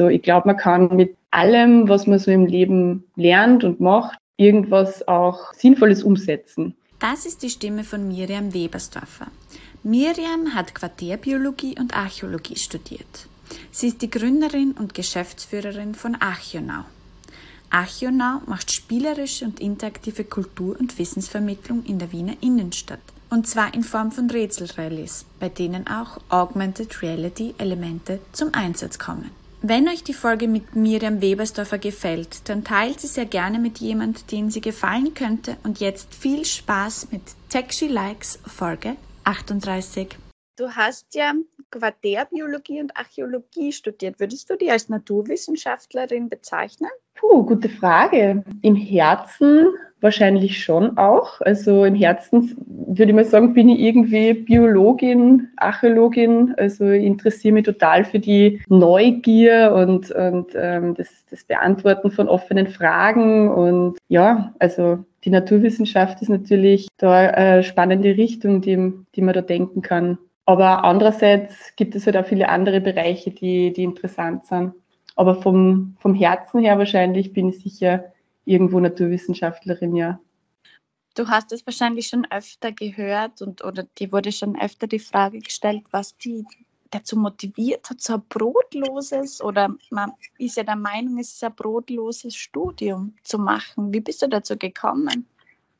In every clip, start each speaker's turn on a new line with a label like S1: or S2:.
S1: So, ich glaube, man kann mit allem, was man so im Leben lernt und macht, irgendwas auch Sinnvolles umsetzen.
S2: Das ist die Stimme von Miriam Webersdorfer. Miriam hat Quartärbiologie und Archäologie studiert. Sie ist die Gründerin und Geschäftsführerin von Archionau. Archionau macht spielerische und interaktive Kultur- und Wissensvermittlung in der Wiener Innenstadt. Und zwar in Form von Rätselrallies, bei denen auch Augmented Reality Elemente zum Einsatz kommen. Wenn euch die Folge mit Miriam Webersdorfer gefällt, dann teilt sie sehr gerne mit jemand, den sie gefallen könnte. Und jetzt viel Spaß mit Tech She Likes Folge 38.
S3: Du hast ja Quartärbiologie und Archäologie studiert. Würdest du dich als Naturwissenschaftlerin bezeichnen?
S1: Puh, gute Frage. Im Herzen wahrscheinlich schon auch. Also im Herzen würde ich mal sagen, bin ich irgendwie Biologin, Archäologin. Also interessiere mich total für die Neugier und, und ähm, das, das Beantworten von offenen Fragen. Und ja, also die Naturwissenschaft ist natürlich da eine spannende Richtung, die, die man da denken kann. Aber andererseits gibt es halt auch viele andere Bereiche, die, die interessant sind. Aber vom, vom Herzen her wahrscheinlich bin ich sicher irgendwo Naturwissenschaftlerin, ja.
S3: Du hast es wahrscheinlich schon öfter gehört und oder dir wurde schon öfter die Frage gestellt, was die dazu motiviert hat, so ein brotloses oder man ist ja der Meinung, es ist ein brotloses Studium zu machen. Wie bist du dazu gekommen?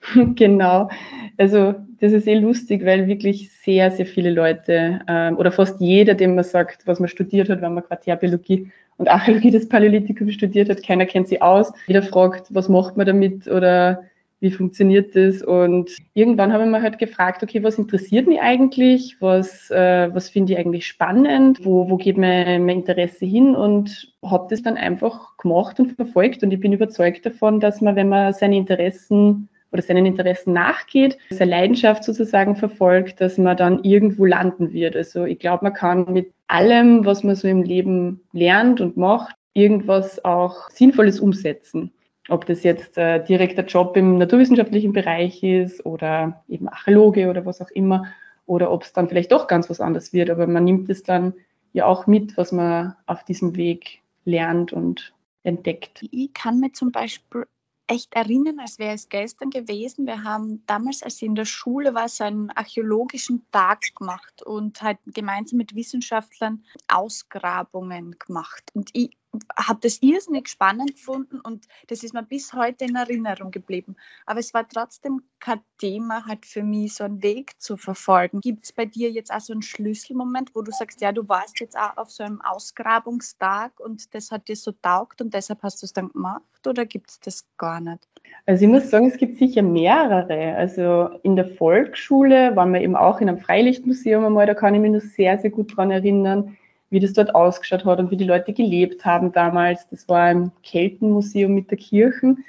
S1: Genau, also das ist eh lustig, weil wirklich sehr, sehr viele Leute ähm, oder fast jeder, dem man sagt, was man studiert hat, wenn man Quartärbiologie und Archäologie des Paläolithikums studiert hat, keiner kennt sie aus. Jeder fragt, was macht man damit oder wie funktioniert das? Und irgendwann habe ich mir halt gefragt, okay, was interessiert mich eigentlich? Was, äh, was finde ich eigentlich spannend? Wo, wo geht mein, mein Interesse hin? Und habe das dann einfach gemacht und verfolgt. Und ich bin überzeugt davon, dass man, wenn man seine Interessen oder seinen Interessen nachgeht, seine Leidenschaft sozusagen verfolgt, dass man dann irgendwo landen wird. Also ich glaube, man kann mit allem, was man so im Leben lernt und macht, irgendwas auch Sinnvolles umsetzen. Ob das jetzt äh, direkter Job im naturwissenschaftlichen Bereich ist oder eben Archäologe oder was auch immer, oder ob es dann vielleicht doch ganz was anderes wird. Aber man nimmt es dann ja auch mit, was man auf diesem Weg lernt und entdeckt.
S3: Ich kann mir zum Beispiel echt erinnern, als wäre es gestern gewesen. Wir haben damals, als ich in der Schule war, so einen archäologischen Tag gemacht und halt gemeinsam mit Wissenschaftlern Ausgrabungen gemacht. Und ich habe das irrsinnig spannend gefunden und das ist mir bis heute in Erinnerung geblieben. Aber es war trotzdem kein Thema halt für mich, so einen Weg zu verfolgen. Gibt es bei dir jetzt auch so einen Schlüsselmoment, wo du sagst, ja, du warst jetzt auch auf so einem Ausgrabungstag und das hat dir so taugt und deshalb hast du es dann gemacht oder gibt es das gar nicht?
S1: Also ich muss sagen, es gibt sicher mehrere. Also in der Volksschule waren wir eben auch in einem Freilichtmuseum einmal, da kann ich mich noch sehr, sehr gut dran erinnern wie das dort ausgeschaut hat und wie die Leute gelebt haben damals. Das war im Keltenmuseum mit der Kirchen.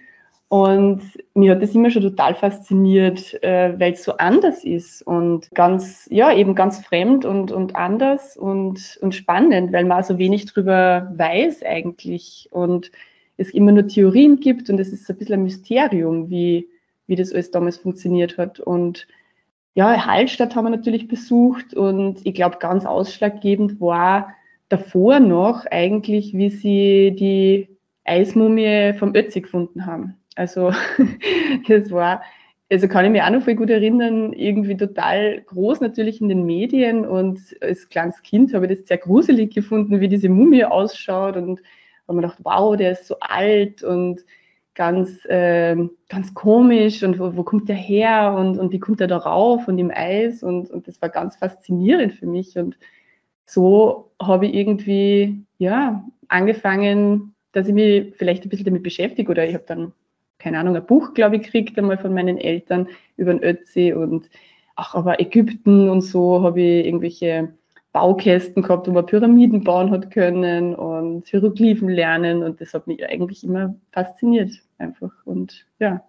S1: Und mir hat das immer schon total fasziniert, äh, weil es so anders ist und ganz, ja, eben ganz fremd und, und anders und, und spannend, weil man so wenig drüber weiß eigentlich und es immer nur Theorien gibt und es ist ein bisschen ein Mysterium, wie, wie das alles damals funktioniert hat. Und ja, Hallstatt haben wir natürlich besucht und ich glaube, ganz ausschlaggebend war davor noch eigentlich, wie sie die Eismumie vom Ötzi gefunden haben. Also das war, also kann ich mich auch noch voll gut erinnern, irgendwie total groß natürlich in den Medien und als kleines Kind habe ich das sehr gruselig gefunden, wie diese Mumie ausschaut und habe mir gedacht, wow, der ist so alt und ganz, äh, ganz komisch und wo, wo kommt der her und, und wie kommt er da rauf und im Eis und, und das war ganz faszinierend für mich und so habe ich irgendwie, ja, angefangen, dass ich mich vielleicht ein bisschen damit beschäftige oder ich habe dann, keine Ahnung, ein Buch, glaube ich, gekriegt einmal von meinen Eltern über den Ötzi und auch aber Ägypten und so habe ich irgendwelche Baukästen gehabt, wo man Pyramiden bauen hat können und Hieroglyphen lernen und das hat mich eigentlich immer fasziniert einfach und ja,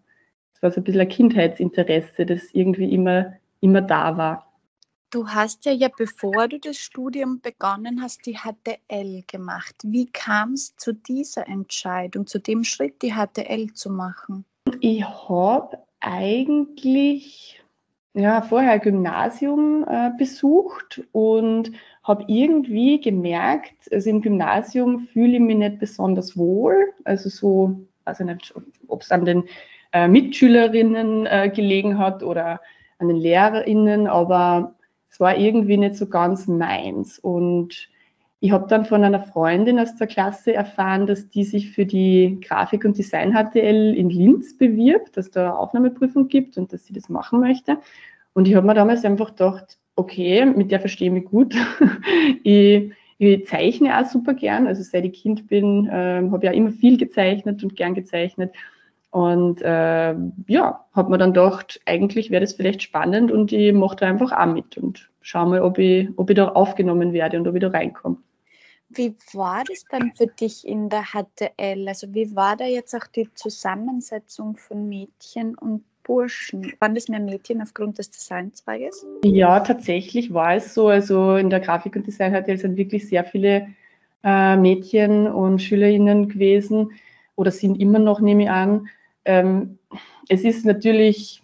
S1: es war so ein bisschen ein Kindheitsinteresse, das irgendwie immer, immer da war.
S3: Du hast ja, ja, bevor du das Studium begonnen hast, die HTL gemacht. Wie kam es zu dieser Entscheidung, zu dem Schritt, die HTL zu machen?
S1: Ich habe eigentlich ja, vorher Gymnasium äh, besucht und habe irgendwie gemerkt, also im Gymnasium fühle ich mich nicht besonders wohl. Also so, also nicht, ob es an den äh, Mitschülerinnen äh, gelegen hat oder an den LehrerInnen, aber es war irgendwie nicht so ganz meins. Und ich habe dann von einer Freundin aus der Klasse erfahren, dass die sich für die Grafik- und Design-HTL in Linz bewirbt, dass da eine Aufnahmeprüfung gibt und dass sie das machen möchte. Und ich habe mir damals einfach gedacht, okay, mit der verstehe ich mich gut. ich, ich, zeichne auch super gern. Also seit ich Kind bin, äh, habe ich ja immer viel gezeichnet und gern gezeichnet. Und äh, ja, hat man dann gedacht, eigentlich wäre das vielleicht spannend und ich mache da einfach auch mit und schau mal, ob ich, ob ich da aufgenommen werde und ob ich da reinkomme.
S3: Wie war das dann für dich in der HTL? Also wie war da jetzt auch die Zusammensetzung von Mädchen und Burschen? Waren das mehr Mädchen aufgrund des Designzweiges?
S1: Ja, tatsächlich war es so. Also in der Grafik- und Design HTL sind wirklich sehr viele äh, Mädchen und SchülerInnen gewesen oder sind immer noch, nehme ich an. Ähm, es ist natürlich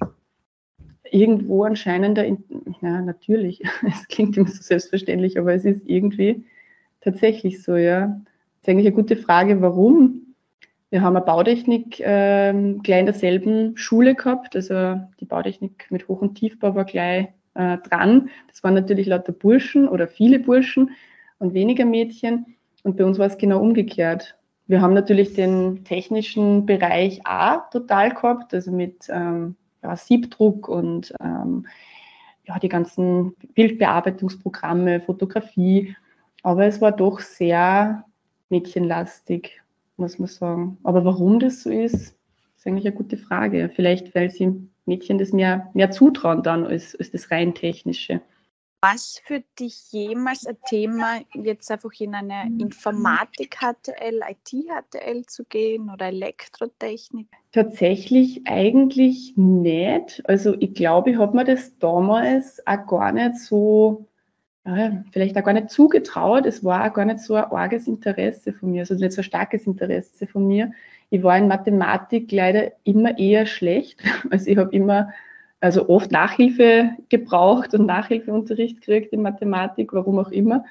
S1: irgendwo anscheinend, ja, natürlich, es klingt immer so selbstverständlich, aber es ist irgendwie tatsächlich so, ja. Das ist eigentlich eine gute Frage, warum. Wir haben eine Bautechnik ähm, gleich in derselben Schule gehabt, also die Bautechnik mit Hoch- und Tiefbau war gleich äh, dran. Das waren natürlich lauter Burschen oder viele Burschen und weniger Mädchen. Und bei uns war es genau umgekehrt. Wir haben natürlich den technischen Bereich auch total gehabt, also mit ähm, ja, Siebdruck und ähm, ja, die ganzen Bildbearbeitungsprogramme, Fotografie. Aber es war doch sehr mädchenlastig, muss man sagen. Aber warum das so ist, ist eigentlich eine gute Frage. Vielleicht, weil sie Mädchen das mehr, mehr zutrauen dann als, als das rein technische.
S3: Was für dich jemals ein Thema, jetzt einfach in eine Informatik-HTL, IT-HTL zu gehen oder Elektrotechnik?
S1: Tatsächlich eigentlich nicht. Also ich glaube, ich habe mir das damals auch gar nicht so, ja, vielleicht auch gar nicht zugetraut. Es war auch gar nicht so ein arges Interesse von mir, also nicht so ein starkes Interesse von mir. Ich war in Mathematik leider immer eher schlecht. Also ich habe immer also oft Nachhilfe gebraucht und Nachhilfeunterricht gekriegt in Mathematik, warum auch immer.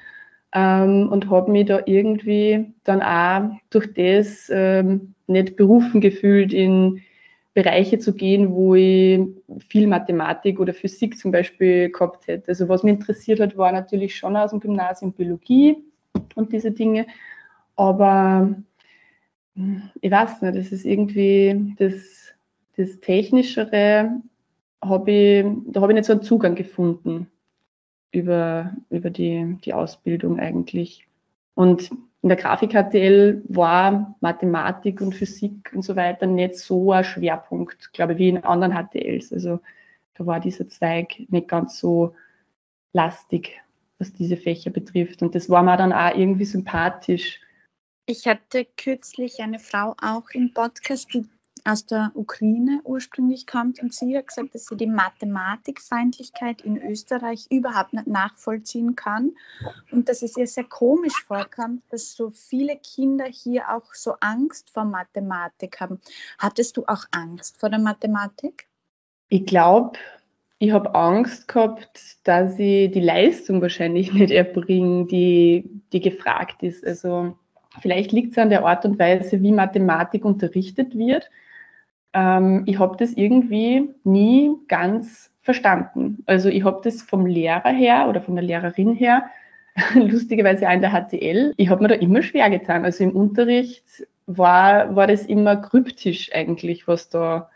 S1: Ähm, und habe mich da irgendwie dann auch durch das ähm, nicht berufen gefühlt, in Bereiche zu gehen, wo ich viel Mathematik oder Physik zum Beispiel gehabt hätte. Also was mich interessiert hat, war natürlich schon aus dem Gymnasium Biologie und diese Dinge. Aber hm, ich weiß nicht, das ist irgendwie das, das Technischere habe ich, da habe ich nicht so einen Zugang gefunden über, über die, die Ausbildung eigentlich. Und in der Grafik-HTL war Mathematik und Physik und so weiter nicht so ein Schwerpunkt, glaube ich, wie in anderen HTLs. Also da war dieser Zweig nicht ganz so lastig, was diese Fächer betrifft. Und das war mir dann auch irgendwie sympathisch.
S3: Ich hatte kürzlich eine Frau auch im Podcast, die aus der Ukraine ursprünglich kommt und sie hat gesagt, dass sie die Mathematikfeindlichkeit in Österreich überhaupt nicht nachvollziehen kann und dass es ihr sehr komisch vorkommt, dass so viele Kinder hier auch so Angst vor Mathematik haben. Hattest du auch Angst vor der Mathematik?
S1: Ich glaube, ich habe Angst gehabt, dass ich die Leistung wahrscheinlich nicht erbringe, die, die gefragt ist. Also vielleicht liegt es an der Art und Weise, wie Mathematik unterrichtet wird ähm, ich habe das irgendwie nie ganz verstanden. Also ich habe das vom Lehrer her oder von der Lehrerin her, lustigerweise auch in der HTL, ich habe mir da immer schwer getan. Also im Unterricht war, war das immer kryptisch eigentlich, was da,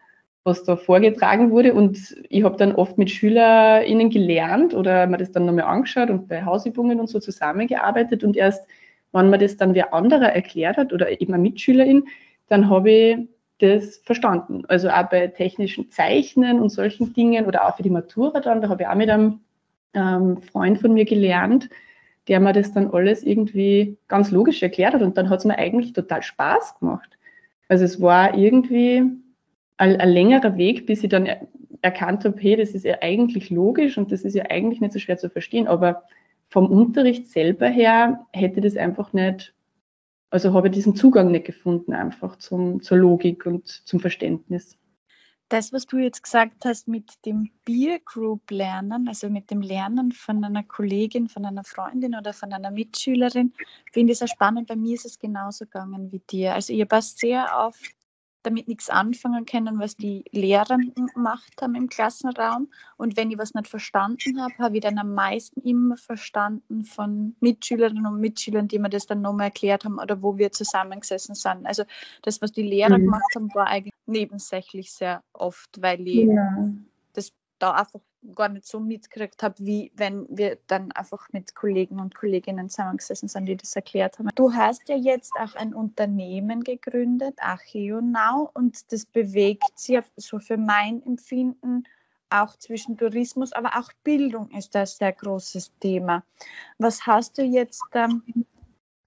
S1: was da vorgetragen wurde. Und ich habe dann oft mit SchülerInnen gelernt oder mir das dann nochmal angeschaut und bei Hausübungen und so zusammengearbeitet. Und erst, wenn mir das dann wer anderer erklärt hat oder eben eine Mitschülerin, dann habe ich das verstanden. Also auch bei technischen Zeichnen und solchen Dingen oder auch für die Matura dann, da habe ich auch mit einem ähm, Freund von mir gelernt, der mir das dann alles irgendwie ganz logisch erklärt hat und dann hat es mir eigentlich total Spaß gemacht. Also es war irgendwie ein, ein längerer Weg, bis ich dann erkannt habe, hey, das ist ja eigentlich logisch und das ist ja eigentlich nicht so schwer zu verstehen, aber vom Unterricht selber her hätte das einfach nicht, also habe ich diesen Zugang nicht gefunden, einfach zum, zur Logik und zum Verständnis.
S3: Das, was du jetzt gesagt hast mit dem Peer Group Lernen, also mit dem Lernen von einer Kollegin, von einer Freundin oder von einer Mitschülerin, finde ich sehr spannend. Bei mir ist es genauso gegangen wie dir. Also ich habe sehr oft damit nichts anfangen können, was die Lehrenden gemacht haben im Klassenraum. Und wenn ich was nicht verstanden habe, habe ich dann am meisten immer verstanden von Mitschülerinnen und Mitschülern, die mir das dann nochmal erklärt haben oder wo wir zusammengesessen sind. Also das, was die Lehrer mhm. gemacht haben, war eigentlich nebensächlich sehr oft, weil ich ja. das da einfach gar nicht so mitgekriegt habe, wie wenn wir dann einfach mit Kollegen und Kolleginnen zusammengesessen sind, die das erklärt haben. Du hast ja jetzt auch ein Unternehmen gegründet, Archeonau, und das bewegt sich so für mein Empfinden auch zwischen Tourismus, aber auch Bildung ist ein sehr großes Thema. Was hast du jetzt ähm,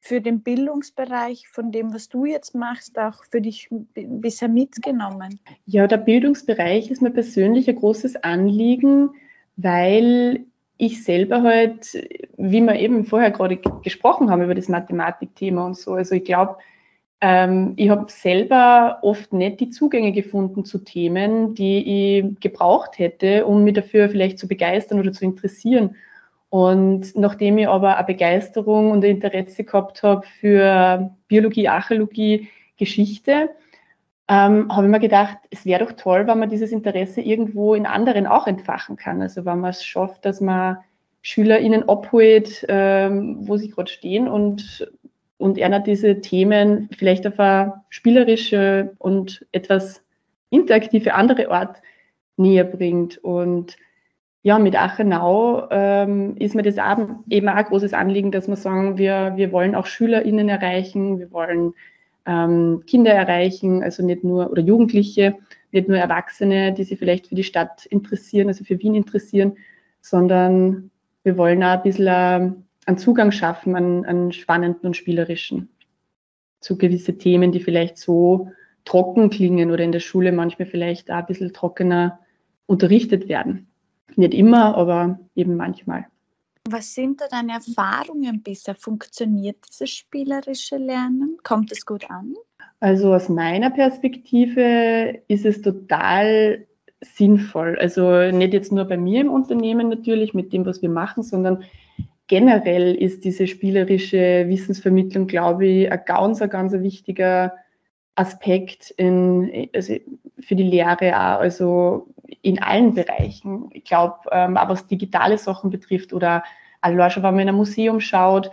S3: für den Bildungsbereich von dem, was du jetzt machst, auch für dich bisher mitgenommen?
S1: Ja, der Bildungsbereich ist mir persönlich ein großes Anliegen, weil ich selber halt, wie wir eben vorher gerade gesprochen haben über das Mathematikthema und so, also ich glaube, ähm, ich habe selber oft nicht die Zugänge gefunden zu Themen, die ich gebraucht hätte, um mich dafür vielleicht zu begeistern oder zu interessieren. Und nachdem ich aber eine Begeisterung und ein Interesse gehabt habe für Biologie, Archäologie, Geschichte, ähm, habe ich mir gedacht, es wäre doch toll, wenn man dieses Interesse irgendwo in anderen auch entfachen kann. Also wenn man es schafft, dass man SchülerInnen abholt, ähm, wo sie gerade stehen und, und einer diese Themen vielleicht auf eine spielerische und etwas interaktive andere Art näher bringt. Und ja, mit Achenau ähm, ist mir das eben auch ein großes Anliegen, dass wir sagen, wir, wir wollen auch SchülerInnen erreichen, wir wollen ähm, Kinder erreichen, also nicht nur, oder Jugendliche, nicht nur Erwachsene, die sich vielleicht für die Stadt interessieren, also für Wien interessieren, sondern wir wollen auch ein bisschen äh, einen Zugang schaffen, an, an spannenden und spielerischen, zu gewisse Themen, die vielleicht so trocken klingen oder in der Schule manchmal vielleicht auch ein bisschen trockener unterrichtet werden. Nicht immer, aber eben manchmal.
S3: Was sind da deine Erfahrungen bisher? Funktioniert dieses spielerische Lernen? Kommt es gut an?
S1: Also aus meiner Perspektive ist es total sinnvoll. Also nicht jetzt nur bei mir im Unternehmen natürlich mit dem, was wir machen, sondern generell ist diese spielerische Wissensvermittlung, glaube ich, ein ganz, ein ganz wichtiger Aspekt in, also für die Lehre auch. Also in allen Bereichen. Ich glaube, ähm, auch was digitale Sachen betrifft oder allein schon, wenn man in ein Museum schaut,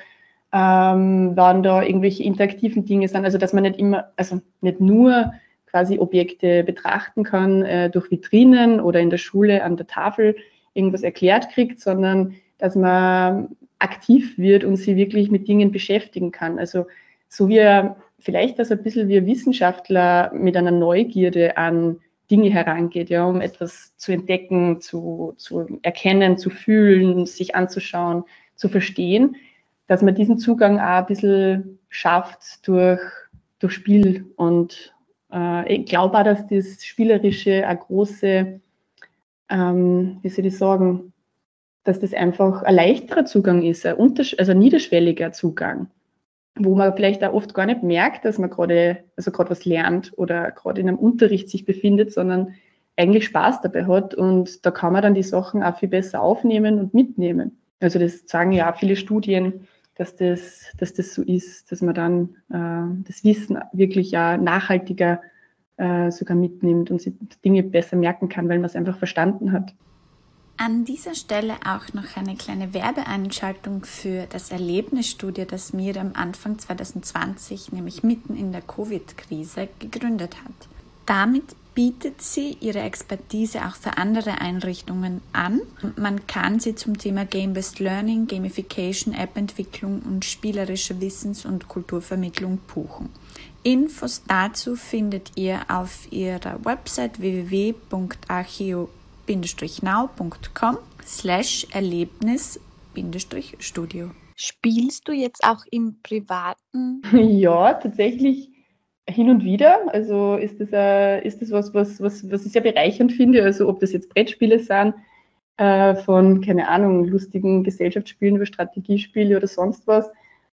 S1: ähm, wann da irgendwelche interaktiven Dinge sind, also dass man nicht immer, also nicht nur quasi Objekte betrachten kann äh, durch Vitrinen oder in der Schule an der Tafel irgendwas erklärt kriegt, sondern dass man aktiv wird und sie wirklich mit Dingen beschäftigen kann. Also so wie vielleicht das ein bisschen wie Wissenschaftler mit einer Neugierde an Dinge herangeht, ja, um etwas zu entdecken, zu, zu erkennen, zu fühlen, sich anzuschauen, zu verstehen, dass man diesen Zugang auch ein bisschen schafft durch, durch Spiel. Und äh, ich glaube auch, dass das Spielerische eine große, ähm, wie soll ich sagen, dass das einfach ein leichterer Zugang ist, ein, also ein niederschwelliger Zugang wo man vielleicht auch oft gar nicht merkt, dass man gerade, also gerade was lernt oder gerade in einem Unterricht sich befindet, sondern eigentlich Spaß dabei hat und da kann man dann die Sachen auch viel besser aufnehmen und mitnehmen. Also das sagen ja auch viele Studien, dass das, dass das so ist, dass man dann äh, das Wissen wirklich ja nachhaltiger äh, sogar mitnimmt und sich Dinge besser merken kann, weil man es einfach verstanden hat.
S2: An dieser Stelle auch noch eine kleine Werbeeinschaltung für das Erlebnisstudio, das Miriam Anfang 2020, nämlich mitten in der Covid-Krise, gegründet hat. Damit bietet sie ihre Expertise auch für andere Einrichtungen an. Man kann sie zum Thema Game-Based Learning, Gamification, App-Entwicklung und spielerische Wissens- und Kulturvermittlung buchen. Infos dazu findet ihr auf ihrer Website www.archeo.com now.com slash Erlebnis-Studio.
S3: Spielst du jetzt auch im Privaten?
S1: Ja, tatsächlich hin und wieder. Also ist das, äh, ist das was, was, was, was ich sehr bereichernd finde. Also ob das jetzt Brettspiele sind, äh, von, keine Ahnung, lustigen Gesellschaftsspielen über Strategiespiele oder sonst was,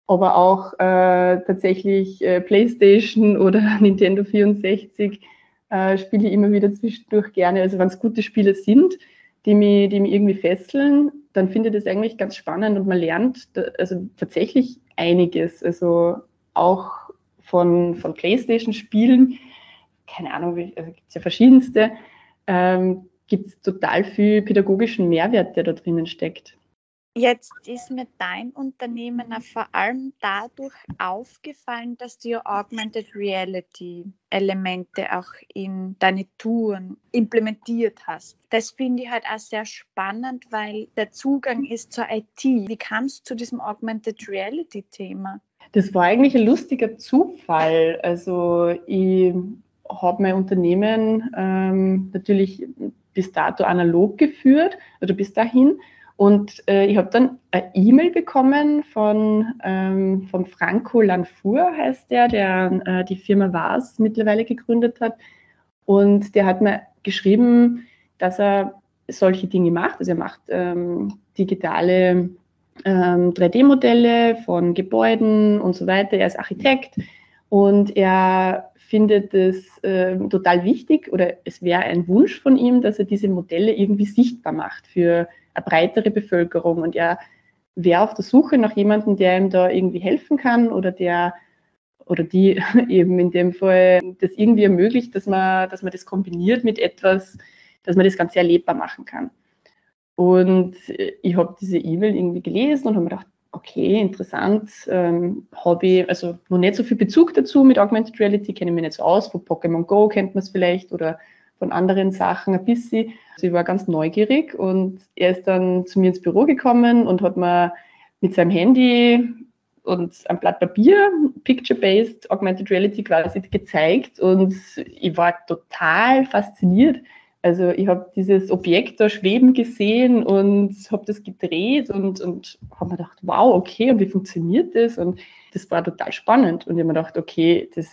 S1: aber auch äh, tatsächlich äh, PlayStation oder Nintendo 64 äh, spiele ich immer wieder zwischendurch gerne. Also wenn es gute Spiele sind, die mich, die mich irgendwie fesseln, dann finde ich das eigentlich ganz spannend und man lernt da, also tatsächlich einiges. Also auch von, von PlayStation-Spielen, keine Ahnung, also gibt es ja verschiedenste, ähm, gibt es total viel pädagogischen Mehrwert, der da drinnen steckt.
S3: Jetzt ist mir dein Unternehmen vor allem dadurch aufgefallen, dass du Augmented Reality Elemente auch in deine Touren implementiert hast. Das finde ich halt auch sehr spannend, weil der Zugang ist zur IT. Wie kamst du zu diesem Augmented Reality Thema?
S1: Das war eigentlich ein lustiger Zufall. Also ich habe mein Unternehmen ähm, natürlich bis dato analog geführt oder bis dahin. Und äh, ich habe dann eine E-Mail bekommen von, ähm, von Franco Lanfour, heißt der, der äh, die Firma VAS mittlerweile gegründet hat. Und der hat mir geschrieben, dass er solche Dinge macht. Also er macht ähm, digitale ähm, 3D-Modelle von Gebäuden und so weiter. Er ist Architekt und er findet es äh, total wichtig oder es wäre ein Wunsch von ihm, dass er diese Modelle irgendwie sichtbar macht für eine breitere Bevölkerung. Und er wäre auf der Suche nach jemandem, der ihm da irgendwie helfen kann oder der oder die eben in dem Fall das irgendwie ermöglicht, dass man, dass man das kombiniert mit etwas, dass man das Ganze erlebbar machen kann. Und ich habe diese E-Mail irgendwie gelesen und habe mir gedacht, okay, interessant, ähm, Hobby, also noch nicht so viel Bezug dazu mit Augmented Reality, kenne ich mich nicht so aus, von Pokémon Go kennt man es vielleicht oder von anderen Sachen ein bisschen. Also ich war ganz neugierig und er ist dann zu mir ins Büro gekommen und hat mir mit seinem Handy und ein Blatt Papier, Picture-Based Augmented Reality quasi gezeigt und ich war total fasziniert, also ich habe dieses Objekt da schweben gesehen und habe das gedreht und, und habe mir gedacht, wow, okay, und wie funktioniert das? Und das war total spannend. Und ich habe mir gedacht, okay, das,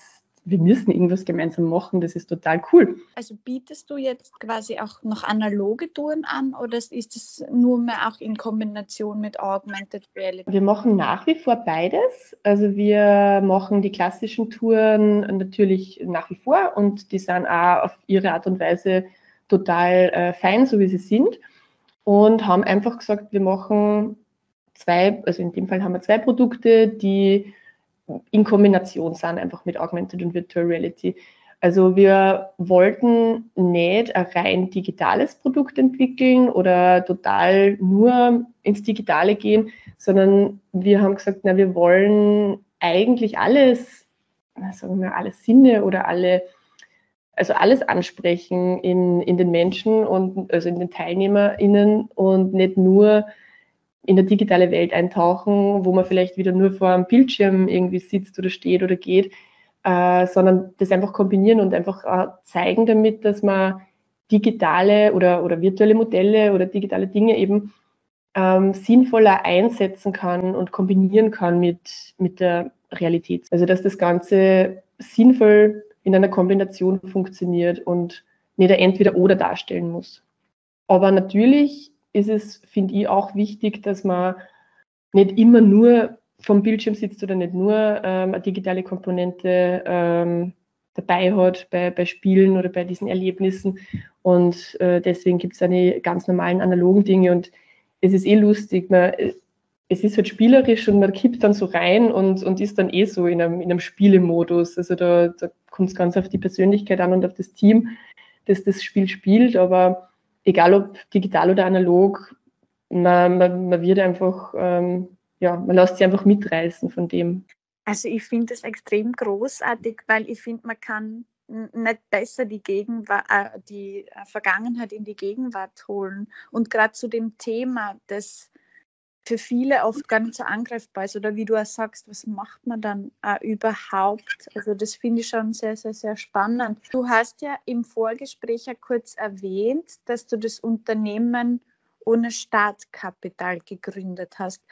S1: wir müssen irgendwas gemeinsam machen, das ist total cool.
S3: Also bietest du jetzt quasi auch noch analoge Touren an oder ist es nur mehr auch in Kombination mit Augmented Reality?
S1: Wir machen nach wie vor beides. Also wir machen die klassischen Touren natürlich nach wie vor und die sind auch auf ihre Art und Weise total äh, fein, so wie sie sind. Und haben einfach gesagt, wir machen zwei, also in dem Fall haben wir zwei Produkte, die in Kombination sind, einfach mit Augmented und Virtual Reality. Also wir wollten nicht ein rein digitales Produkt entwickeln oder total nur ins Digitale gehen, sondern wir haben gesagt, na, wir wollen eigentlich alles, sagen wir, alle Sinne oder alle also alles ansprechen in, in den Menschen und also in den TeilnehmerInnen und nicht nur in der digitale Welt eintauchen, wo man vielleicht wieder nur vor einem Bildschirm irgendwie sitzt oder steht oder geht, äh, sondern das einfach kombinieren und einfach äh, zeigen damit, dass man digitale oder, oder virtuelle Modelle oder digitale Dinge eben ähm, sinnvoller einsetzen kann und kombinieren kann mit, mit der Realität. Also dass das Ganze sinnvoll in einer Kombination funktioniert und nicht ein Entweder-Oder darstellen muss. Aber natürlich ist es, finde ich, auch wichtig, dass man nicht immer nur vom Bildschirm sitzt oder nicht nur ähm, eine digitale Komponente ähm, dabei hat bei, bei Spielen oder bei diesen Erlebnissen. Und äh, deswegen gibt es eine ganz normalen analogen Dinge und es ist eh lustig. Man, es ist halt spielerisch und man kippt dann so rein und, und ist dann eh so in einem, in einem Spielemodus. Also da, da kommt es ganz auf die Persönlichkeit an und auf das Team, das das Spiel spielt. Aber egal ob digital oder analog, man, man, man wird einfach, ähm, ja, man lässt sich einfach mitreißen von dem.
S3: Also ich finde das extrem großartig, weil ich finde, man kann nicht besser die, Gegenwart, äh, die Vergangenheit in die Gegenwart holen. Und gerade zu dem Thema, das für viele oft gar nicht so angreifbar ist. Oder wie du auch sagst, was macht man dann äh, überhaupt? Also das finde ich schon sehr, sehr, sehr spannend. Du hast ja im Vorgespräch ja kurz erwähnt, dass du das Unternehmen ohne Startkapital gegründet hast.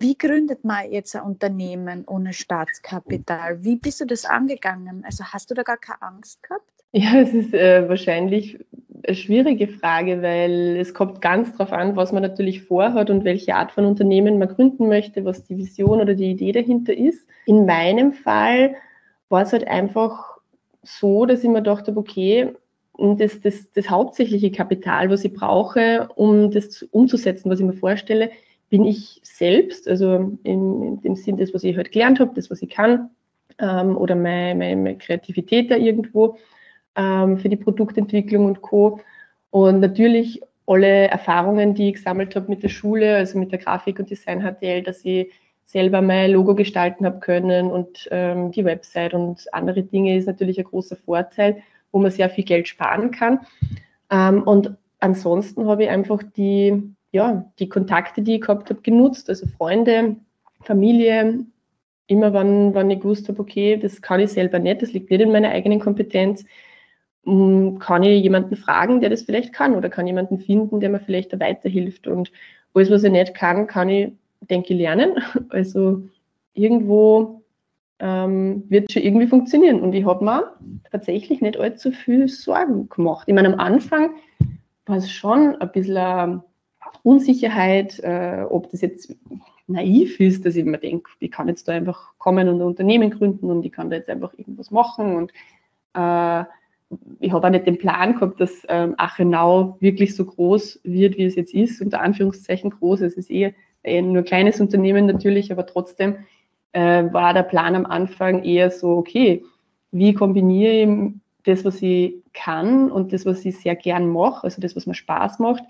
S3: Wie gründet man jetzt ein Unternehmen ohne Staatskapital? Wie bist du das angegangen? Also hast du da gar keine Angst gehabt?
S1: Ja, es ist äh, wahrscheinlich eine schwierige Frage, weil es kommt ganz darauf an, was man natürlich vorhat und welche Art von Unternehmen man gründen möchte, was die Vision oder die Idee dahinter ist. In meinem Fall war es halt einfach so, dass ich mir dachte, okay, das, das, das hauptsächliche Kapital, was ich brauche, um das umzusetzen, was ich mir vorstelle, bin ich selbst, also in, in dem Sinn, das, was ich halt gelernt habe, das, was ich kann, ähm, oder meine, meine, meine, Kreativität da irgendwo ähm, für die Produktentwicklung und Co. Und natürlich alle Erfahrungen, die ich gesammelt habe mit der Schule, also mit der Grafik und Design HTL, dass ich selber mein Logo gestalten habe können und ähm, die Website und andere Dinge ist natürlich ein großer Vorteil, wo man sehr viel Geld sparen kann. Ähm, und ansonsten habe ich einfach die ja, die Kontakte, die ich gehabt habe, genutzt, also Freunde, Familie, immer wann, wann ich gewusst habe, okay, das kann ich selber nicht, das liegt nicht in meiner eigenen Kompetenz, kann ich jemanden fragen, der das vielleicht kann oder kann jemanden finden, der mir vielleicht da weiterhilft und alles, was ich nicht kann, kann ich, denke ich, lernen. Also irgendwo ähm, wird schon irgendwie funktionieren und ich habe mir tatsächlich nicht allzu viel Sorgen gemacht. Ich meine, am Anfang war es schon ein bisschen Unsicherheit, äh, ob das jetzt naiv ist, dass ich mir denke, ich kann jetzt da einfach kommen und ein Unternehmen gründen und ich kann da jetzt einfach irgendwas machen und äh, ich habe auch nicht den Plan gehabt, dass ähm, Achenau wirklich so groß wird, wie es jetzt ist, unter Anführungszeichen groß. Es ist eher, eher nur ein kleines Unternehmen natürlich, aber trotzdem äh, war der Plan am Anfang eher so, okay, wie kombiniere ich das, was ich kann und das, was ich sehr gern mache, also das, was mir Spaß macht,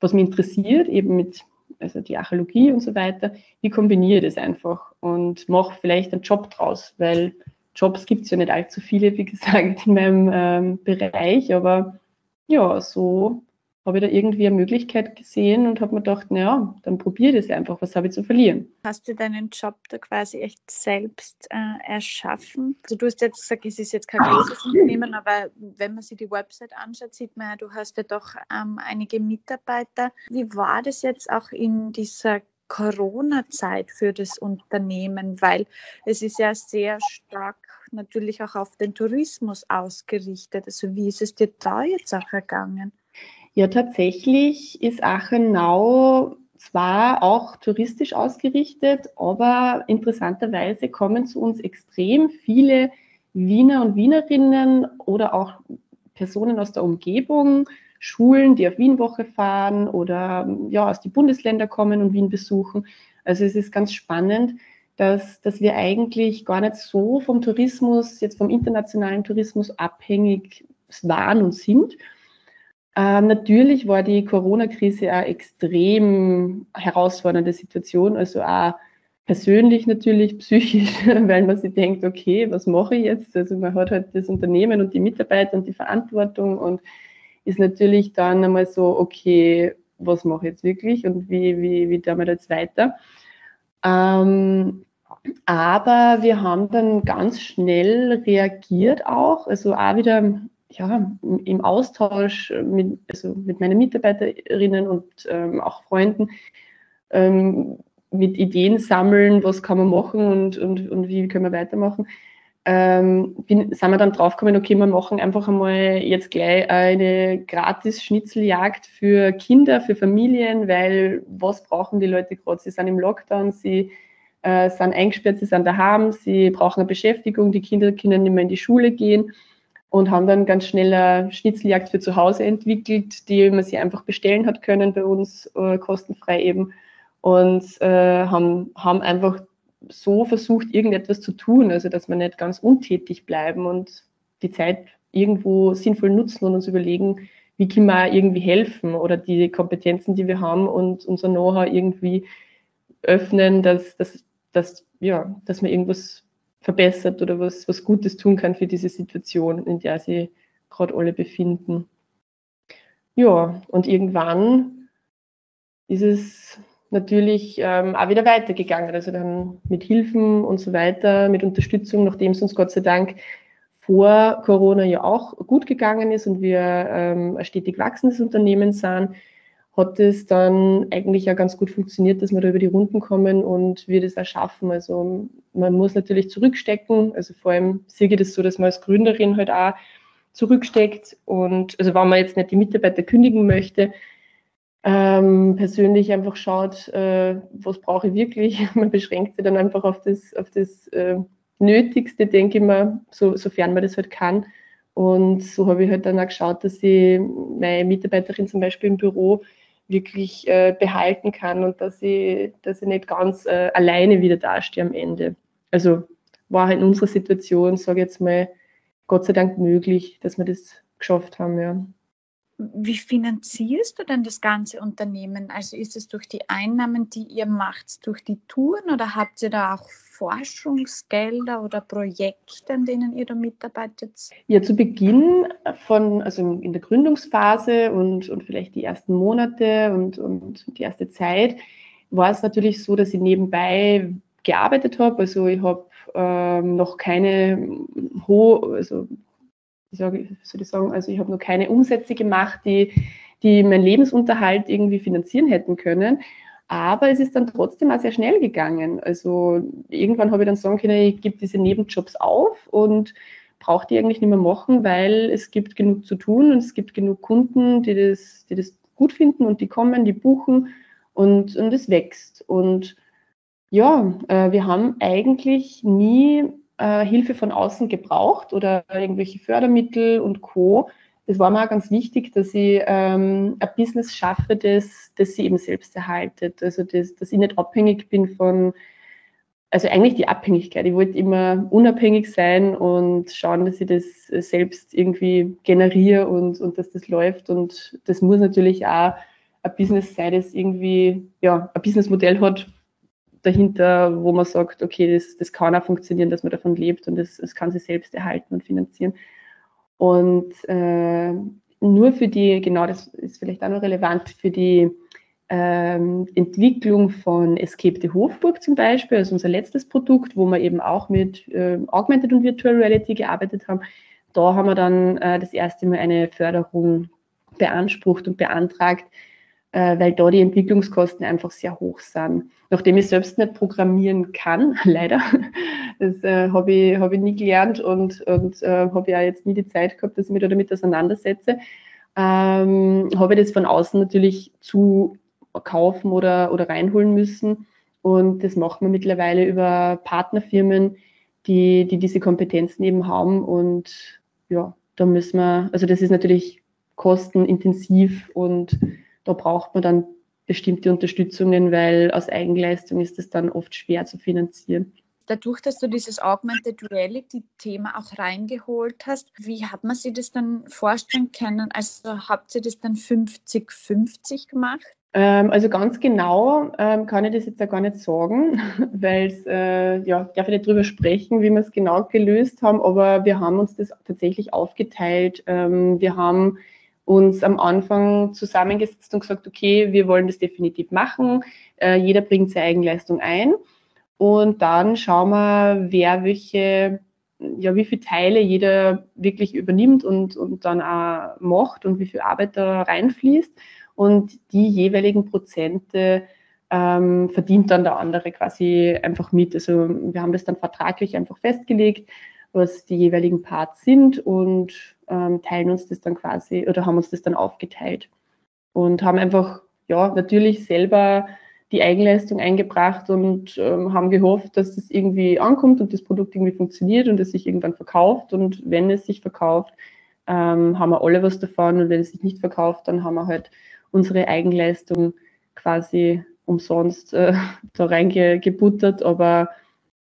S1: was mich interessiert, eben mit also die Archäologie und so weiter, wie kombiniere ich das einfach und mache vielleicht einen Job draus, weil Jobs gibt es ja nicht allzu viele, wie gesagt, in meinem ähm, Bereich, aber ja, so habe ich da irgendwie eine Möglichkeit gesehen und habe mir gedacht, naja, dann probiere das einfach, was habe ich zu verlieren.
S3: Hast du deinen Job da quasi echt selbst äh, erschaffen? Also du hast jetzt gesagt, es ist jetzt kein großes Unternehmen, aber wenn man sich die Website anschaut, sieht man ja, du hast ja doch ähm, einige Mitarbeiter. Wie war das jetzt auch in dieser Corona-Zeit für das Unternehmen? Weil es ist ja sehr stark natürlich auch auf den Tourismus ausgerichtet. Also wie ist es dir da jetzt auch ergangen?
S1: Ja, tatsächlich ist Achenau zwar auch touristisch ausgerichtet, aber interessanterweise kommen zu uns extrem viele Wiener und Wienerinnen oder auch Personen aus der Umgebung, Schulen, die auf Wienwoche fahren oder ja, aus den Bundesländern kommen und Wien besuchen. Also es ist ganz spannend, dass, dass wir eigentlich gar nicht so vom Tourismus, jetzt vom internationalen Tourismus abhängig waren und sind, ähm, natürlich war die Corona-Krise eine extrem herausfordernde Situation, also auch persönlich natürlich, psychisch, weil man sich denkt, okay, was mache ich jetzt? Also man hat halt das Unternehmen und die Mitarbeiter und die Verantwortung und ist natürlich dann einmal so, okay, was mache ich jetzt wirklich und wie, wie, wie tun wir jetzt weiter? Ähm, aber wir haben dann ganz schnell reagiert auch, also auch wieder ja, im Austausch mit, also mit meinen Mitarbeiterinnen und ähm, auch Freunden ähm, mit Ideen sammeln, was kann man machen und, und, und wie können wir weitermachen. Ähm, bin, sind wir dann draufgekommen, okay, wir machen einfach einmal jetzt gleich eine gratis Schnitzeljagd für Kinder, für Familien, weil was brauchen die Leute gerade? Sie sind im Lockdown, sie äh, sind eingesperrt, sie sind daheim, sie brauchen eine Beschäftigung, die Kinder können nicht mehr in die Schule gehen und haben dann ganz schnell eine Schnitzeljagd für zu Hause entwickelt, die man sich einfach bestellen hat können bei uns, äh, kostenfrei eben. Und äh, haben, haben einfach so versucht, irgendetwas zu tun, also dass wir nicht ganz untätig bleiben und die Zeit irgendwo sinnvoll nutzen und uns überlegen, wie können wir irgendwie helfen oder die Kompetenzen, die wir haben und unser Know-how irgendwie öffnen, dass, dass, dass, ja, dass wir irgendwas verbessert oder was, was Gutes tun kann für diese Situation, in der sie gerade alle befinden. Ja, und irgendwann ist es natürlich ähm, auch wieder weitergegangen. Also dann mit Hilfen und so weiter, mit Unterstützung, nachdem es uns Gott sei Dank vor Corona ja auch gut gegangen ist und wir ähm, ein stetig wachsendes Unternehmen sind, hat es dann eigentlich ja ganz gut funktioniert, dass wir da über die Runden kommen und wir das auch schaffen. Also man muss natürlich zurückstecken. Also vor allem sehe ich das so, dass man als Gründerin halt auch zurücksteckt. Und also wenn man jetzt nicht die Mitarbeiter kündigen möchte, ähm, persönlich einfach schaut, äh, was brauche ich wirklich. Man beschränkt sich dann einfach auf das, auf das äh, Nötigste, denke ich mal, so, sofern man das halt kann. Und so habe ich halt dann auch geschaut, dass ich meine Mitarbeiterin zum Beispiel im Büro wirklich äh, behalten kann und dass ich, dass ich nicht ganz äh, alleine wieder dastehe am Ende. Also war halt in unserer Situation, sage ich jetzt mal, Gott sei Dank möglich, dass wir das geschafft haben, ja.
S3: Wie finanzierst du denn das ganze Unternehmen? Also ist es durch die Einnahmen, die ihr macht, durch die Touren oder habt ihr da auch Forschungsgelder oder Projekte, an denen ihr da mitarbeitet?
S1: Ja, zu Beginn von, also in der Gründungsphase und, und vielleicht die ersten Monate und, und die erste Zeit war es natürlich so, dass ich nebenbei gearbeitet habe. Also ich habe ähm, noch keine hohe, also wie soll ich sagen, also ich habe noch keine Umsätze gemacht, die, die meinen Lebensunterhalt irgendwie finanzieren hätten können. Aber es ist dann trotzdem auch sehr schnell gegangen. Also irgendwann habe ich dann sagen können, ich gebe diese Nebenjobs auf und brauche die eigentlich nicht mehr machen, weil es gibt genug zu tun und es gibt genug Kunden, die das, die das gut finden und die kommen, die buchen und, und es wächst. Und ja, äh, wir haben eigentlich nie äh, Hilfe von außen gebraucht oder irgendwelche Fördermittel und Co. Das war mir auch ganz wichtig, dass ich ähm, ein Business schaffe, das, das sie eben selbst erhaltet. Also, das, dass ich nicht abhängig bin von, also eigentlich die Abhängigkeit. Ich wollte immer unabhängig sein und schauen, dass ich das selbst irgendwie generiere und, und dass das läuft. Und das muss natürlich auch ein Business sein, das irgendwie ja, ein Businessmodell hat, dahinter, wo man sagt, okay, das, das kann auch funktionieren, dass man davon lebt und das, das kann sich selbst erhalten und finanzieren. Und äh, nur für die, genau das ist vielleicht auch noch relevant, für die ähm, Entwicklung von Escape the Hofburg zum Beispiel, also unser letztes Produkt, wo wir eben auch mit äh, Augmented und Virtual Reality gearbeitet haben, da haben wir dann äh, das erste Mal eine Förderung beansprucht und beantragt, weil da die Entwicklungskosten einfach sehr hoch sind. Nachdem ich selbst nicht programmieren kann, leider, das äh, habe ich, hab ich nie gelernt und, und äh, habe ja jetzt nie die Zeit gehabt, dass ich mich da damit auseinandersetze, ähm, habe ich das von außen natürlich zu kaufen oder, oder reinholen müssen. Und das machen wir mittlerweile über Partnerfirmen, die, die diese Kompetenzen eben haben. Und ja, da müssen wir, also das ist natürlich kostenintensiv und da braucht man dann bestimmte Unterstützungen, weil aus Eigenleistung ist es dann oft schwer zu finanzieren.
S3: Dadurch, dass du dieses Augmented Reality-Thema auch reingeholt hast, wie hat man sich das dann vorstellen können? Also habt ihr das dann 50-50 gemacht?
S1: Ähm, also ganz genau ähm, kann ich das jetzt ja gar nicht sagen, weil es, äh, ja, darf ich nicht drüber sprechen, wie wir es genau gelöst haben, aber wir haben uns das tatsächlich aufgeteilt. Ähm, wir haben uns am Anfang zusammengesetzt und gesagt, okay, wir wollen das definitiv machen. Äh, jeder bringt seine Eigenleistung ein. Und dann schauen wir, wer welche, ja, wie viele Teile jeder wirklich übernimmt und, und dann auch macht und wie viel Arbeit da reinfließt. Und die jeweiligen Prozente ähm, verdient dann der andere quasi einfach mit. Also wir haben das dann vertraglich einfach festgelegt, was die jeweiligen Parts sind und ähm, teilen uns das dann quasi oder haben uns das dann aufgeteilt und haben einfach, ja, natürlich selber die Eigenleistung eingebracht und ähm, haben gehofft, dass das irgendwie ankommt und das Produkt irgendwie funktioniert und es sich irgendwann verkauft. Und wenn es sich verkauft, ähm, haben wir alle was davon. Und wenn es sich nicht verkauft, dann haben wir halt unsere Eigenleistung quasi umsonst äh, da reingebuttert. Aber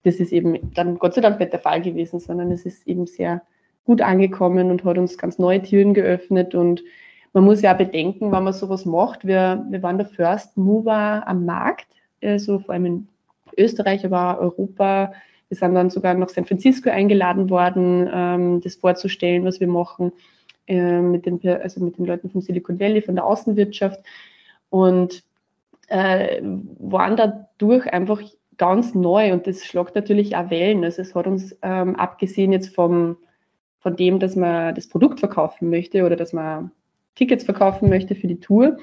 S1: das ist eben dann Gott sei Dank nicht der Fall gewesen, sondern es ist eben sehr gut angekommen und hat uns ganz neue Türen geöffnet. Und man muss ja auch bedenken, wenn man sowas macht, wir, wir waren der First Mover am Markt, also vor allem in Österreich, aber auch Europa. Wir sind dann sogar nach San Francisco eingeladen worden, ähm, das vorzustellen, was wir machen äh, mit, den, also mit den Leuten vom Silicon Valley, von der Außenwirtschaft. Und äh, waren dadurch einfach ganz neu und das schlagt natürlich auch Wellen. Also es hat uns ähm, abgesehen jetzt vom von dem, dass man das Produkt verkaufen möchte oder dass man Tickets verkaufen möchte für die Tour,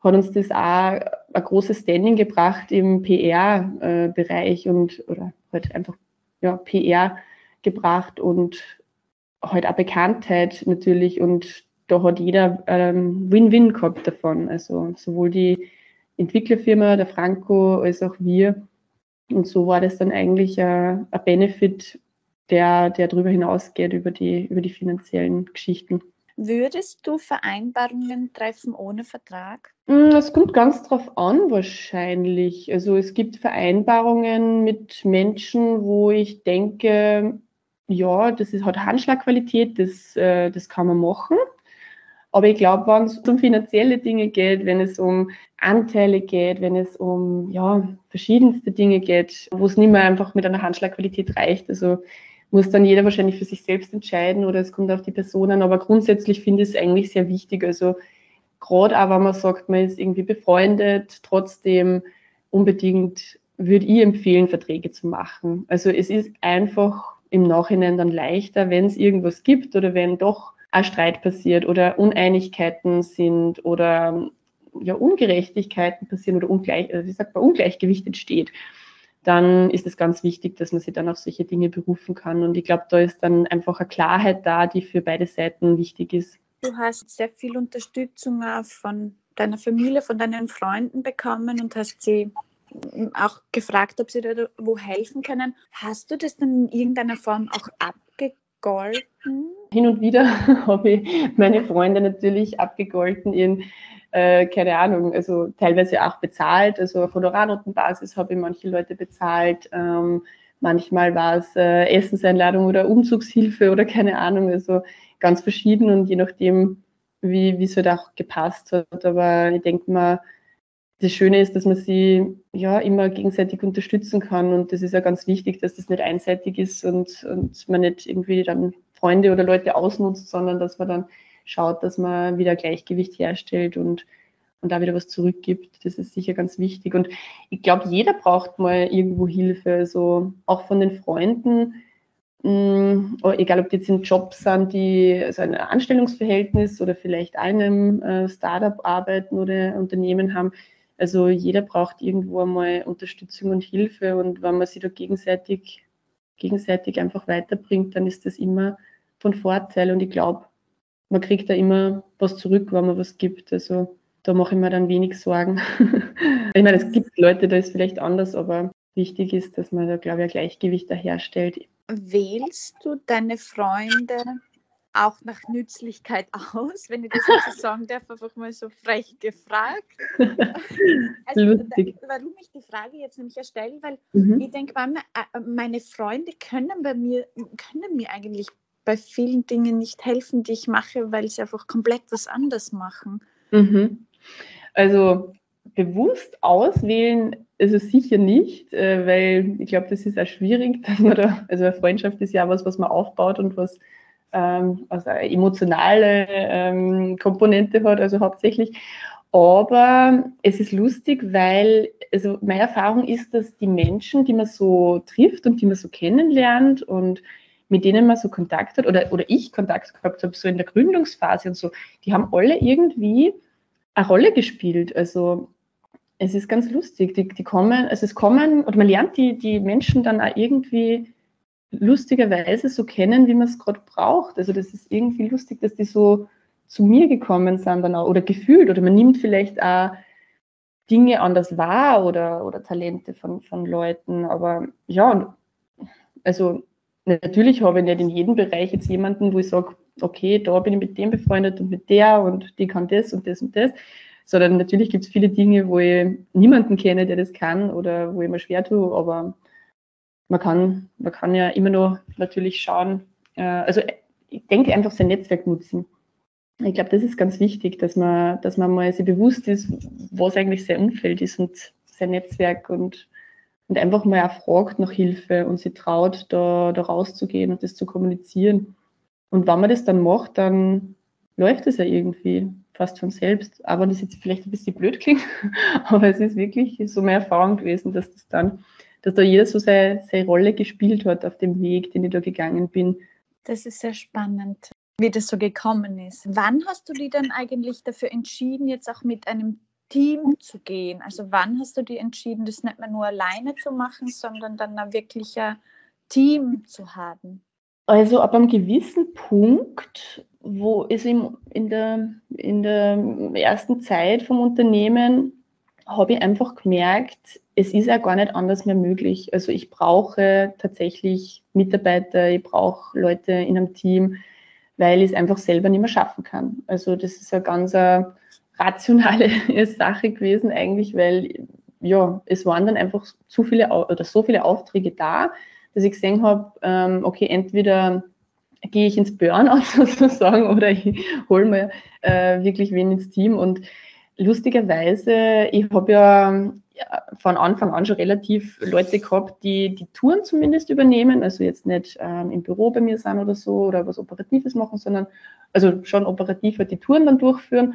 S1: hat uns das auch ein großes Standing gebracht im PR-Bereich und oder halt einfach ja, PR gebracht und halt auch Bekanntheit natürlich und da hat jeder ähm, Win-Win gehabt davon. Also sowohl die Entwicklerfirma, der Franco, als auch wir. Und so war das dann eigentlich ein, ein Benefit, der, der darüber hinausgeht, über die, über die finanziellen Geschichten.
S3: Würdest du Vereinbarungen treffen ohne Vertrag?
S1: Es kommt ganz drauf an, wahrscheinlich. Also es gibt Vereinbarungen mit Menschen, wo ich denke, ja, das ist, hat Handschlagqualität, das, äh, das kann man machen. Aber ich glaube, wenn es um finanzielle Dinge geht, wenn es um Anteile geht, wenn es um ja, verschiedenste Dinge geht, wo es nicht mehr einfach mit einer Handschlagqualität reicht, also muss dann jeder wahrscheinlich für sich selbst entscheiden oder es kommt auf die Person an. Aber grundsätzlich finde ich es eigentlich sehr wichtig. Also gerade auch, wenn man sagt, man ist irgendwie befreundet, trotzdem unbedingt würde ich empfehlen, Verträge zu machen. Also es ist einfach im Nachhinein dann leichter, wenn es irgendwas gibt oder wenn doch ein Streit passiert oder Uneinigkeiten sind oder ja, Ungerechtigkeiten passieren oder Ungleich, äh, wie sagt man, Ungleichgewicht entsteht dann ist es ganz wichtig, dass man sich dann auf solche Dinge berufen kann. Und ich glaube, da ist dann einfach eine Klarheit da, die für beide Seiten wichtig ist.
S3: Du hast sehr viel Unterstützung von deiner Familie, von deinen Freunden bekommen und hast sie auch gefragt, ob sie dir wo helfen können. Hast du das dann in irgendeiner Form auch abgegolten?
S1: Hin und wieder habe ich meine Freunde natürlich abgegolten in äh, keine Ahnung, also teilweise auch bezahlt. Also auf Honorarnotenbasis habe ich manche Leute bezahlt. Ähm, manchmal war es äh, Essenseinladung oder Umzugshilfe oder keine Ahnung. Also ganz verschieden und je nachdem, wie es halt auch gepasst hat. Aber ich denke mal, das Schöne ist, dass man sie ja immer gegenseitig unterstützen kann und das ist ja ganz wichtig, dass das nicht einseitig ist und, und man nicht irgendwie dann Freunde oder Leute ausnutzt, sondern dass man dann schaut, dass man wieder Gleichgewicht herstellt und, und da wieder was zurückgibt. Das ist sicher ganz wichtig. Und ich glaube, jeder braucht mal irgendwo Hilfe. Also auch von den Freunden, mh, mm, egal ob die jetzt in Jobs sind, die also ein Anstellungsverhältnis oder vielleicht einem äh, Startup arbeiten oder Unternehmen haben. Also jeder braucht irgendwo einmal Unterstützung und Hilfe und wenn man sich da gegenseitig, gegenseitig einfach weiterbringt, dann ist das immer von Vorteil. Und ich glaube, man kriegt da immer was zurück, wenn man was gibt. Also da mache ich mir dann wenig Sorgen. ich meine, es gibt Leute, da ist vielleicht anders, aber wichtig ist, dass man da, glaube ich, ein Gleichgewicht da herstellt.
S3: Wählst du deine Freunde auch nach Nützlichkeit aus, wenn ich das so sagen darf, einfach mal so frech gefragt. Also, warum ich die Frage jetzt nämlich erstelle, weil mhm. ich denke, äh, meine Freunde können bei mir, können mir eigentlich bei vielen Dingen nicht helfen, die ich mache, weil sie einfach komplett was anderes machen.
S1: Mhm. Also bewusst auswählen ist es sicher nicht, äh, weil ich glaube, das ist auch schwierig, dass man da, also eine Freundschaft ist ja was, was man aufbaut und was ähm, also eine emotionale ähm, Komponente hat, also hauptsächlich. Aber es ist lustig, weil, also meine Erfahrung ist, dass die Menschen, die man so trifft und die man so kennenlernt und mit denen man so Kontakt hat oder, oder ich Kontakt gehabt habe, so in der Gründungsphase und so, die haben alle irgendwie eine Rolle gespielt. Also es ist ganz lustig. Die, die kommen, also es kommen, oder man lernt die, die Menschen dann auch irgendwie lustigerweise so kennen, wie man es gerade braucht. Also das ist irgendwie lustig, dass die so zu mir gekommen sind dann auch, oder gefühlt, oder man nimmt vielleicht auch Dinge anders wahr oder, oder Talente von, von Leuten. Aber ja, also natürlich habe ich nicht in jedem Bereich jetzt jemanden, wo ich sage, okay, da bin ich mit dem befreundet und mit der und die kann das und das und das. Sondern natürlich gibt es viele Dinge, wo ich niemanden kenne, der das kann oder wo ich mir schwer tue, aber man kann, man kann ja immer noch natürlich schauen, äh, also ich denke einfach sein Netzwerk nutzen. Ich glaube, das ist ganz wichtig, dass man, dass man mal sich bewusst ist, was eigentlich sein Umfeld ist und sein Netzwerk und und einfach mal auch fragt nach Hilfe und sie traut, da, da rauszugehen und das zu kommunizieren. Und wenn man das dann macht, dann läuft es ja irgendwie fast von selbst. Aber das jetzt vielleicht ein bisschen blöd klingt, aber es ist wirklich so meine Erfahrung gewesen, dass das dann, dass da jeder so seine, seine Rolle gespielt hat auf dem Weg, den ich da gegangen bin.
S3: Das ist sehr spannend, wie das so gekommen ist. Wann hast du dich dann eigentlich dafür entschieden, jetzt auch mit einem Team zu gehen? Also wann hast du dir entschieden, das nicht mehr nur alleine zu machen, sondern dann ein wirklicher Team zu haben?
S1: Also ab einem gewissen Punkt, wo es in der, in der ersten Zeit vom Unternehmen, habe ich einfach gemerkt, es ist ja gar nicht anders mehr möglich. Also ich brauche tatsächlich Mitarbeiter, ich brauche Leute in einem Team, weil ich es einfach selber nicht mehr schaffen kann. Also das ist eine ganz eine rationale Sache gewesen eigentlich, weil ja, es waren dann einfach zu viele oder so viele Aufträge da, dass ich gesehen habe, ähm, okay, entweder gehe ich ins Burnout sozusagen oder ich hole mir äh, wirklich wen ins Team. Und lustigerweise, ich habe ja, von Anfang an schon relativ Leute gehabt, die die Touren zumindest übernehmen, also jetzt nicht ähm, im Büro bei mir sind oder so oder was Operatives machen, sondern also schon operativ halt die Touren dann durchführen.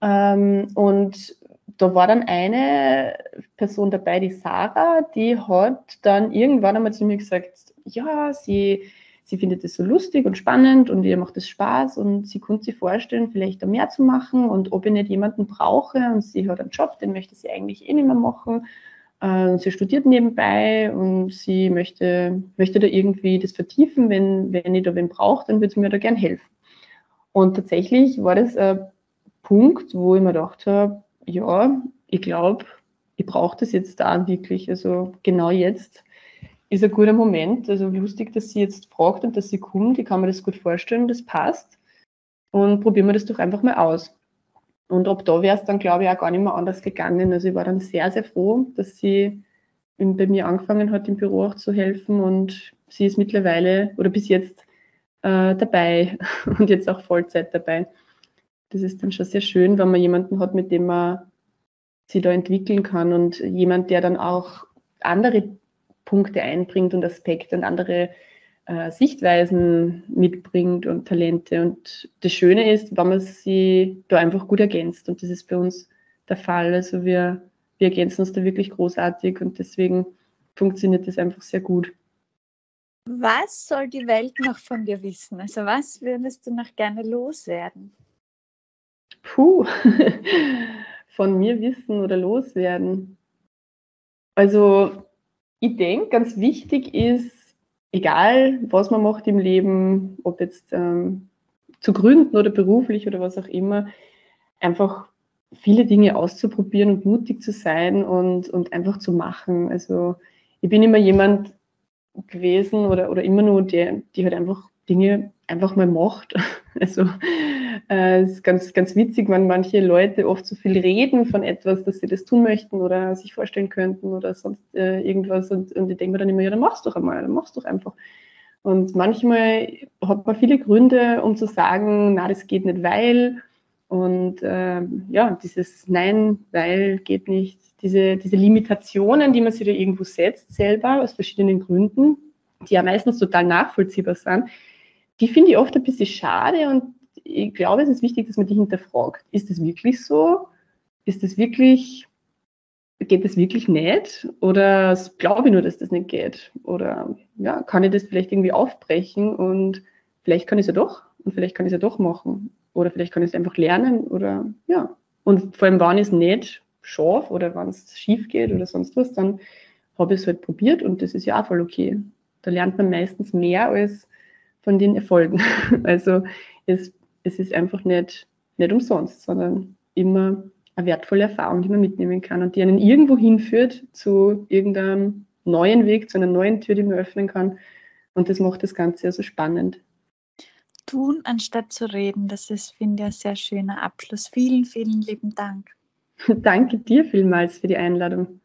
S1: Ähm, und da war dann eine Person dabei, die Sarah, die hat dann irgendwann einmal zu mir gesagt, ja, sie, sie findet es so lustig und spannend und ihr macht es Spaß und sie konnte sich vorstellen, vielleicht da mehr zu machen und ob ich nicht jemanden brauche und sie hat einen Job, den möchte sie eigentlich eh nicht mehr machen. Äh, sie studiert nebenbei und sie möchte, möchte da irgendwie das vertiefen. Wenn, wenn ich da wen brauche, dann würde sie mir da gern helfen. Und tatsächlich war das ein Punkt, wo ich mir gedacht habe, ja, ich glaube, ich brauche das jetzt da wirklich. Also genau jetzt ist ein guter Moment. Also lustig, dass sie jetzt fragt und dass sie kommt. Ich kann mir das gut vorstellen, das passt. Und probieren wir das doch einfach mal aus. Und ob da wäre es dann, glaube ich, auch gar nicht mehr anders gegangen. Also ich war dann sehr, sehr froh, dass sie bei mir angefangen hat, im Büro auch zu helfen. Und sie ist mittlerweile oder bis jetzt äh, dabei und jetzt auch Vollzeit dabei das ist dann schon sehr schön, wenn man jemanden hat, mit dem man sich da entwickeln kann und jemand, der dann auch andere Punkte einbringt und Aspekte und andere äh, Sichtweisen mitbringt und Talente. Und das Schöne ist, wenn man sie da einfach gut ergänzt. Und das ist bei uns der Fall. Also wir, wir ergänzen uns da wirklich großartig und deswegen funktioniert das einfach sehr gut.
S3: Was soll die Welt noch von dir wissen? Also was würdest du noch gerne loswerden?
S1: Puh, von mir wissen oder loswerden. Also ich denke, ganz wichtig ist, egal was man macht im Leben, ob jetzt ähm, zu gründen oder beruflich oder was auch immer, einfach viele Dinge auszuprobieren und mutig zu sein und, und einfach zu machen. Also ich bin immer jemand gewesen oder, oder immer nur der, die halt einfach Dinge einfach mal macht. Also äh, es ist ganz, ganz witzig, wenn manche Leute oft so viel reden von etwas, dass sie das tun möchten oder sich vorstellen könnten oder sonst äh, irgendwas. Und, und ich denke mir dann immer, ja, dann mach's doch einmal, dann mach's doch einfach. Und manchmal hat man viele Gründe, um zu sagen, na, das geht nicht, weil. Und äh, ja, dieses Nein, weil geht nicht. Diese, diese Limitationen, die man sich da irgendwo setzt, selber aus verschiedenen Gründen, die ja meistens total nachvollziehbar sind, die finde ich oft ein bisschen schade und ich glaube, es ist wichtig, dass man die hinterfragt. Ist das wirklich so? Ist das wirklich, geht das wirklich nicht? Oder glaube ich nur, dass das nicht geht? Oder ja, kann ich das vielleicht irgendwie aufbrechen und vielleicht kann ich es ja doch und vielleicht kann ich es ja doch machen. Oder vielleicht kann ich es einfach lernen oder ja. Und vor allem, wann es nicht schaffe oder wenn es schief geht oder sonst was, dann habe ich es halt probiert und das ist ja auch voll okay. Da lernt man meistens mehr als von den Erfolgen. Also es es ist einfach nicht, nicht umsonst, sondern immer eine wertvolle Erfahrung, die man mitnehmen kann und die einen irgendwo hinführt zu irgendeinem neuen Weg, zu einer neuen Tür, die man öffnen kann. Und das macht das Ganze ja so spannend.
S3: Tun anstatt zu reden, das ist, finde ich, ein sehr schöner Abschluss. Vielen, vielen lieben Dank.
S1: Danke dir vielmals für die Einladung.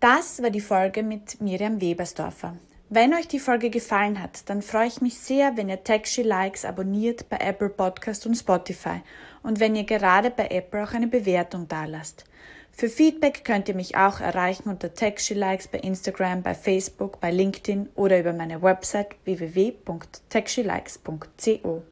S2: Das war die Folge mit Miriam Webersdorfer. Wenn euch die Folge gefallen hat, dann freue ich mich sehr, wenn ihr Taxi Likes abonniert bei Apple Podcast und Spotify und wenn ihr gerade bei Apple auch eine Bewertung dalasst. Für Feedback könnt ihr mich auch erreichen unter Taxi Likes bei Instagram, bei Facebook, bei LinkedIn oder über meine Website www.taxilikes.co.